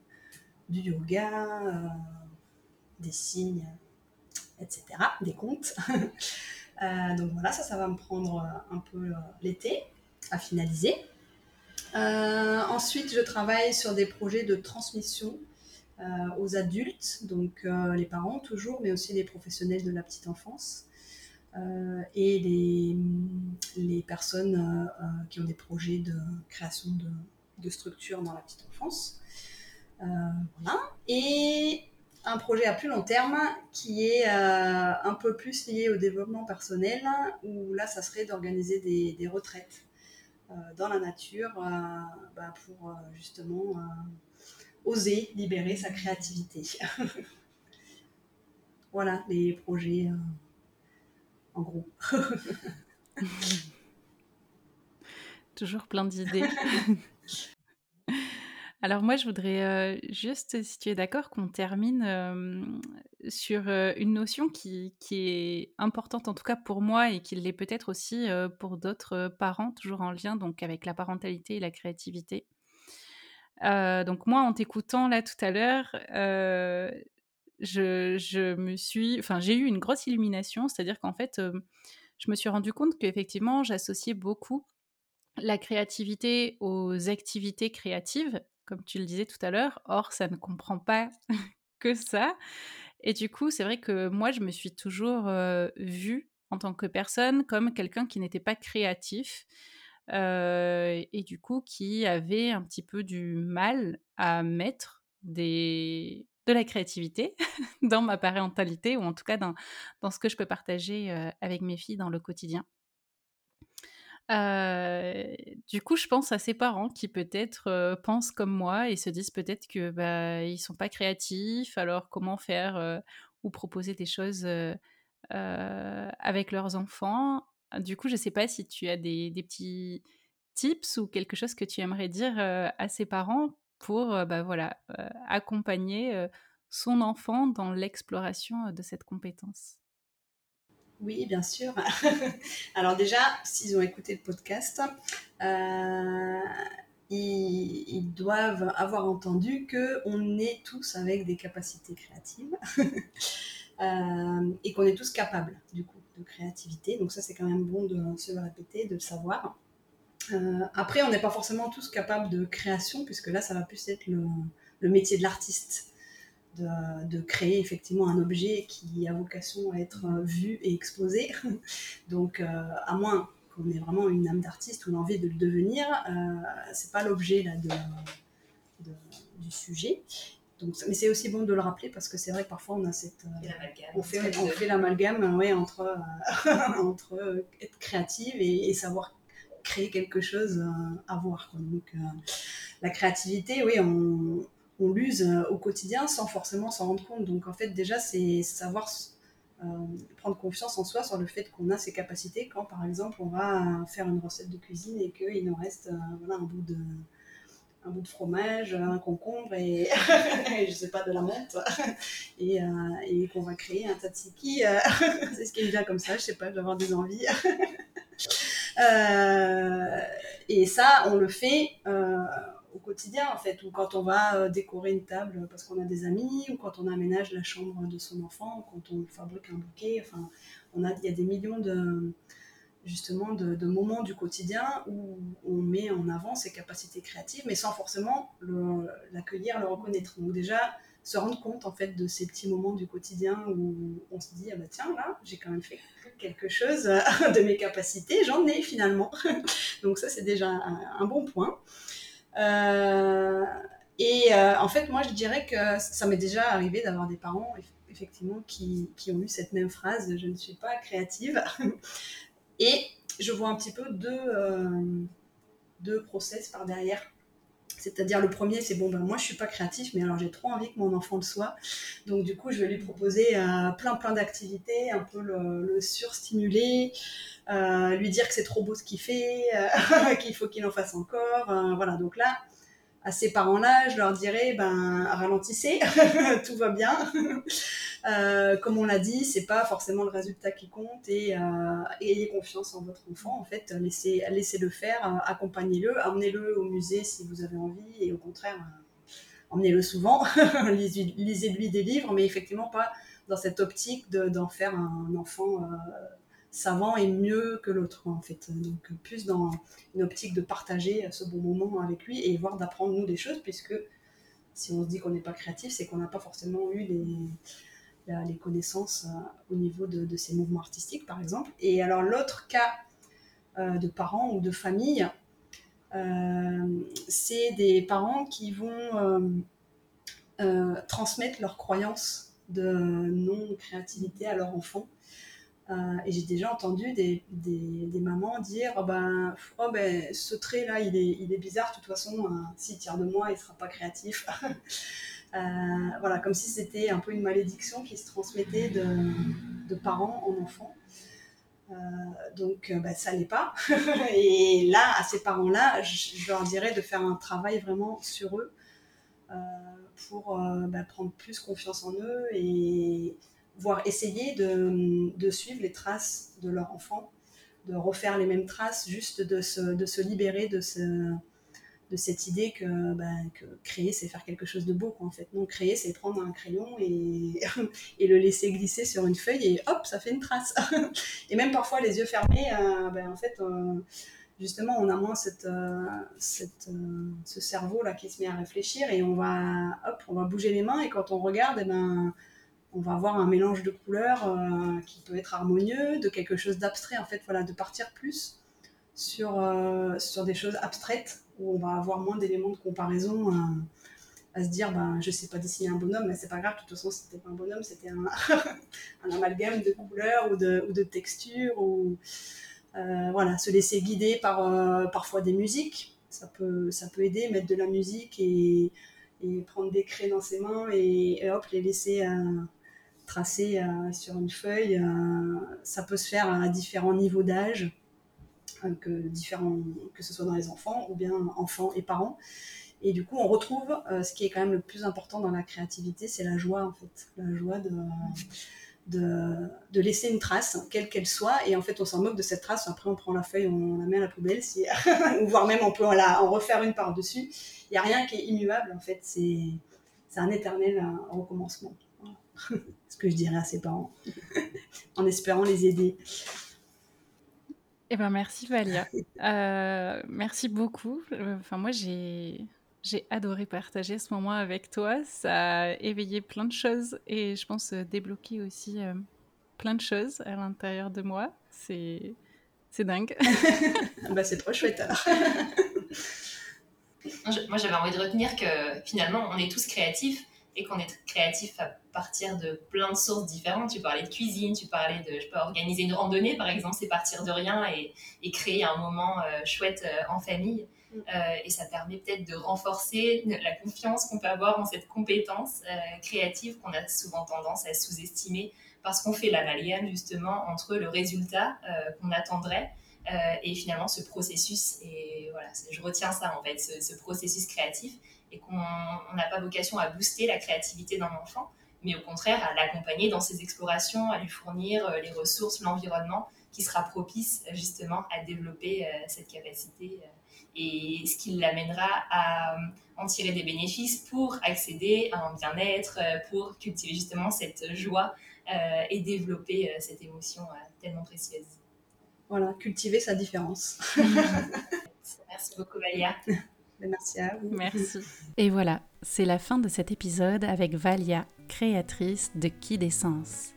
du yoga, euh, des signes, etc., des contes. Euh, donc voilà, ça, ça va me prendre un peu l'été à finaliser. ensuite, je travaille sur des projets de transmission aux adultes, donc les parents toujours, mais aussi les professionnels de la petite enfance. et les, les personnes qui ont des projets de création de, de structures dans la petite enfance. voilà. Et un projet à plus long terme qui est euh, un peu plus lié au développement personnel, où là, ça serait d'organiser des, retraites euh, dans la nature euh, bah, pour justement oser libérer sa créativité. voilà les projets en gros. Toujours plein d'idées. Alors moi, je voudrais euh, juste, si tu es d'accord, qu'on termine sur une notion qui, est importante en tout cas pour moi et qui l'est peut-être aussi pour d'autres parents, toujours en lien donc avec la parentalité et la créativité. donc moi, en t'écoutant là tout à l'heure, je, je, me suis, enfin j'ai eu une grosse illumination, c'est-à-dire qu'en fait, je me suis rendu compte qu'effectivement, j'associais beaucoup la créativité aux activités créatives comme tu le disais tout à l'heure. Or, ça ne comprend pas que ça. Et du coup, c'est vrai que moi, je me suis toujours vue en tant que personne comme quelqu'un qui n'était pas créatif. et du coup, qui avait un petit peu du mal à mettre de la créativité dans ma parentalité, ou en tout cas dans, dans ce que je peux partager avec mes filles dans le quotidien. Du coup, je pense à ces parents qui peut-être pensent comme moi et se disent peut-être que bah, ils sont pas créatifs, alors comment faire ou proposer des choses avec leurs enfants. Du coup, je sais pas si tu as des, petits tips ou quelque chose que tu aimerais dire à ces parents pour bah, voilà, accompagner son enfant dans l'exploration de cette compétence. Oui, bien sûr. Alors déjà, s'ils ont écouté le podcast, euh, ils, doivent avoir entendu que on est tous avec des capacités créatives euh, et qu'on est tous capables du coup de créativité. Donc ça, c'est quand même bon de se le répéter, de le savoir. Euh, après, on n'est pas forcément tous capables de création, puisque là, ça va plus être le métier de l'artiste de, créer effectivement un objet qui a vocation à être euh, vu et exposé. Donc, euh, à moins qu'on ait vraiment une âme d'artiste ou l'envie de le devenir, euh, c'est pas l'objet là de, du sujet. Donc, mais c'est aussi bon de le rappeler parce que c'est vrai que parfois on a cette, on fait, on fait l'amalgame ouais, entre entre être créative et, savoir créer quelque chose à voir. Donc, la créativité, oui, on, on l'use euh, au quotidien sans forcément s'en rendre compte. Donc en fait déjà c'est savoir euh, prendre confiance en soi sur le fait qu'on a ces capacités quand par exemple on va faire une recette de cuisine et qu'il nous reste euh, un bout de un bout de fromage, un concombre et, je sais pas de la menthe et, qu'on va créer un tzatziki. c'est ce qui me vient comme ça, je sais pas, je vais avoir des envies. et ça, on le fait au quotidien en fait, ou quand on va euh, décorer une table parce qu'on a des amis, ou quand on aménage la chambre de son enfant, ou quand on fabrique un bouquet. Enfin, on a, il y a des millions de justement de, moments du quotidien où on met en avant ses capacités créatives, mais sans forcément l'accueillir, le, reconnaître. Donc déjà se rendre compte en fait de ces petits moments du quotidien où on se dit ah bah tiens là j'ai quand même fait quelque chose de mes capacités, j'en ai finalement. Donc ça c'est déjà un bon point. Euh, et euh, en fait, moi, je dirais que ça m'est déjà arrivé d'avoir des parents, effectivement, qui, qui, ont eu cette même phrase Je ne suis pas créative. Et je vois un petit peu deux, euh, deux process par derrière. C'est-à-dire, le premier, c'est bon, ben moi, je suis pas créatif, mais alors j'ai trop envie que mon enfant le soit. Donc, du coup, je vais lui proposer plein, plein d'activités, un peu le, le surstimuler, euh, lui dire que c'est trop beau ce qu'il fait, euh, qu'il faut qu'il en fasse encore. Euh, voilà, donc là, à ces parents-là, je leur dirais, ben, ralentissez, tout va bien. Comme on l'a dit, c'est pas forcément le résultat qui compte et, ayez confiance en votre enfant. En fait, laissez, laissez-le faire, accompagnez-le, emmenez-le au musée si vous avez envie et au contraire, emmenez-le souvent, lisez-lui des livres, mais effectivement pas dans cette optique d'en faire un enfant savant et mieux que l'autre en fait. Donc plus dans une optique de partager ce bon moment avec lui et voir d'apprendre nous des choses puisque si on se dit qu'on n'est pas créatif, c'est qu'on n'a pas forcément eu les, les connaissances au niveau de, ces mouvements artistiques par exemple. Et alors l'autre cas de parents ou de famille, c'est des parents qui vont transmettre leurs croyances de non-créativité à leur enfant. Euh, et j'ai déjà entendu des, mamans dire oh ben, oh ben, ce trait-là, il est, il est bizarre, de toute façon, euh, s'il tire de moi, il ne sera pas créatif. Euh, voilà, comme si c'était un peu une malédiction qui se transmettait de, de parents en enfants. donc ben, ça n'est pas. et là, à ces parents-là, je, leur dirais de faire un travail vraiment sur eux pour ben, prendre plus confiance en eux et voire essayer de, de, suivre les traces de leur enfant, de refaire les mêmes traces, juste de se, de se libérer de, ce, de cette idée que, ben, que créer, c'est faire quelque chose de beau. En fait. Non, créer, c'est prendre un crayon et, le laisser glisser sur une feuille et hop, ça fait une trace. et même parfois, les yeux fermés, euh, ben, en fait, euh, justement, on a moins cette, euh, ce cerveau-là qui se met à réfléchir et on va, hop, on va bouger les mains et quand on regarde, eh ben, on va avoir un mélange de couleurs qui peut être harmonieux, de quelque chose d'abstrait, en fait, voilà, de partir plus sur, sur des choses abstraites, où on va avoir moins d'éléments de comparaison euh, à se dire, ben, je sais pas dessiner un bonhomme, mais c'est pas grave, de toute façon, c'était pas un bonhomme, c'était un, amalgame de couleurs ou de, textures, ou voilà, se laisser guider par parfois des musiques, ça peut, ça peut aider, mettre de la musique et, prendre des craies dans ses mains et, hop, les laisser tracé euh, sur une feuille. Euh, ça peut se faire à différents niveaux d'âge, euh, que, différents, que ce soit dans les enfants ou bien enfants et parents. Et du coup, on retrouve ce qui est quand même le plus important dans la créativité, c'est la joie en fait, la joie de, de, laisser une trace, quelle qu'elle soit, et en fait on s'en moque de cette trace, après on prend la feuille, on la met à la poubelle, ou voire même on peut en, refaire une par-dessus. Il n'y a rien qui est immuable en fait, c'est un éternel recommencement. ce que je dirais à ses parents, en espérant les aider. Eh ben merci Valia. Euh, merci beaucoup. Enfin moi j'ai j'ai adoré partager ce moment avec toi. Ça a éveillé plein de choses et je pense euh, débloquer aussi euh, plein de choses à l'intérieur de moi. C'est c'est dingue. bah c'est trop chouette alors. moi j'avais envie de retenir que finalement on est tous créatifs et qu'on est créatif à partir de plein de sources différentes. Tu parlais de cuisine, tu parlais de, je peux organiser une randonnée par exemple, c'est partir de rien et, créer un moment euh, chouette euh, en famille. Mm. Euh, et ça permet peut-être de renforcer la confiance qu'on peut avoir en cette compétence créative qu'on a souvent tendance à sous-estimer parce qu'on fait l'amalgame justement entre le résultat qu'on attendrait et finalement ce processus. Et voilà, je retiens ça en fait, ce processus créatif et qu'on n'a pas vocation à booster la créativité d'un enfant, mais au contraire à l'accompagner dans ses explorations, à lui fournir euh, les ressources, l'environnement qui sera propice justement à développer euh, cette capacité euh, et ce qui l'amènera à en tirer des bénéfices pour accéder à un bien-être, pour cultiver justement cette joie et développer cette émotion tellement précieuse. Voilà, cultiver sa différence. Merci beaucoup Valia. Merci à vous. Merci. Et voilà, c'est la fin de cet épisode avec Valia, créatrice de Qui d'essence.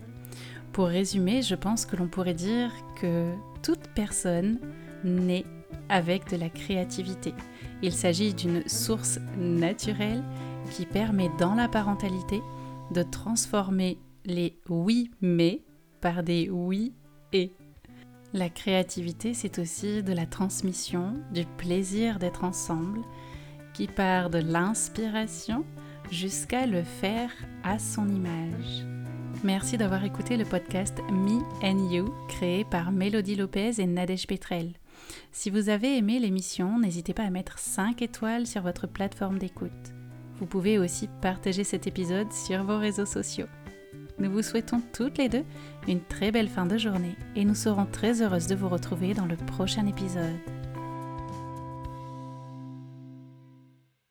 Pour résumer, je pense que l'on pourrait dire que toute personne naît avec de la créativité. Il s'agit d'une source naturelle qui permet dans la parentalité de transformer les oui mais par des oui et. La créativité, c'est aussi de la transmission, du plaisir d'être ensemble, qui part de l'inspiration jusqu'à le faire à son image. Merci d'avoir écouté le podcast Me and You, créé par Mélodie Lopez et Nadège Petrel. Si vous avez aimé l'émission, n'hésitez pas à mettre 5 étoiles sur votre plateforme d'écoute. Vous pouvez aussi partager cet épisode sur vos réseaux sociaux. Nous vous souhaitons toutes les deux une très belle fin de journée et nous serons très heureuses de vous retrouver dans le prochain épisode.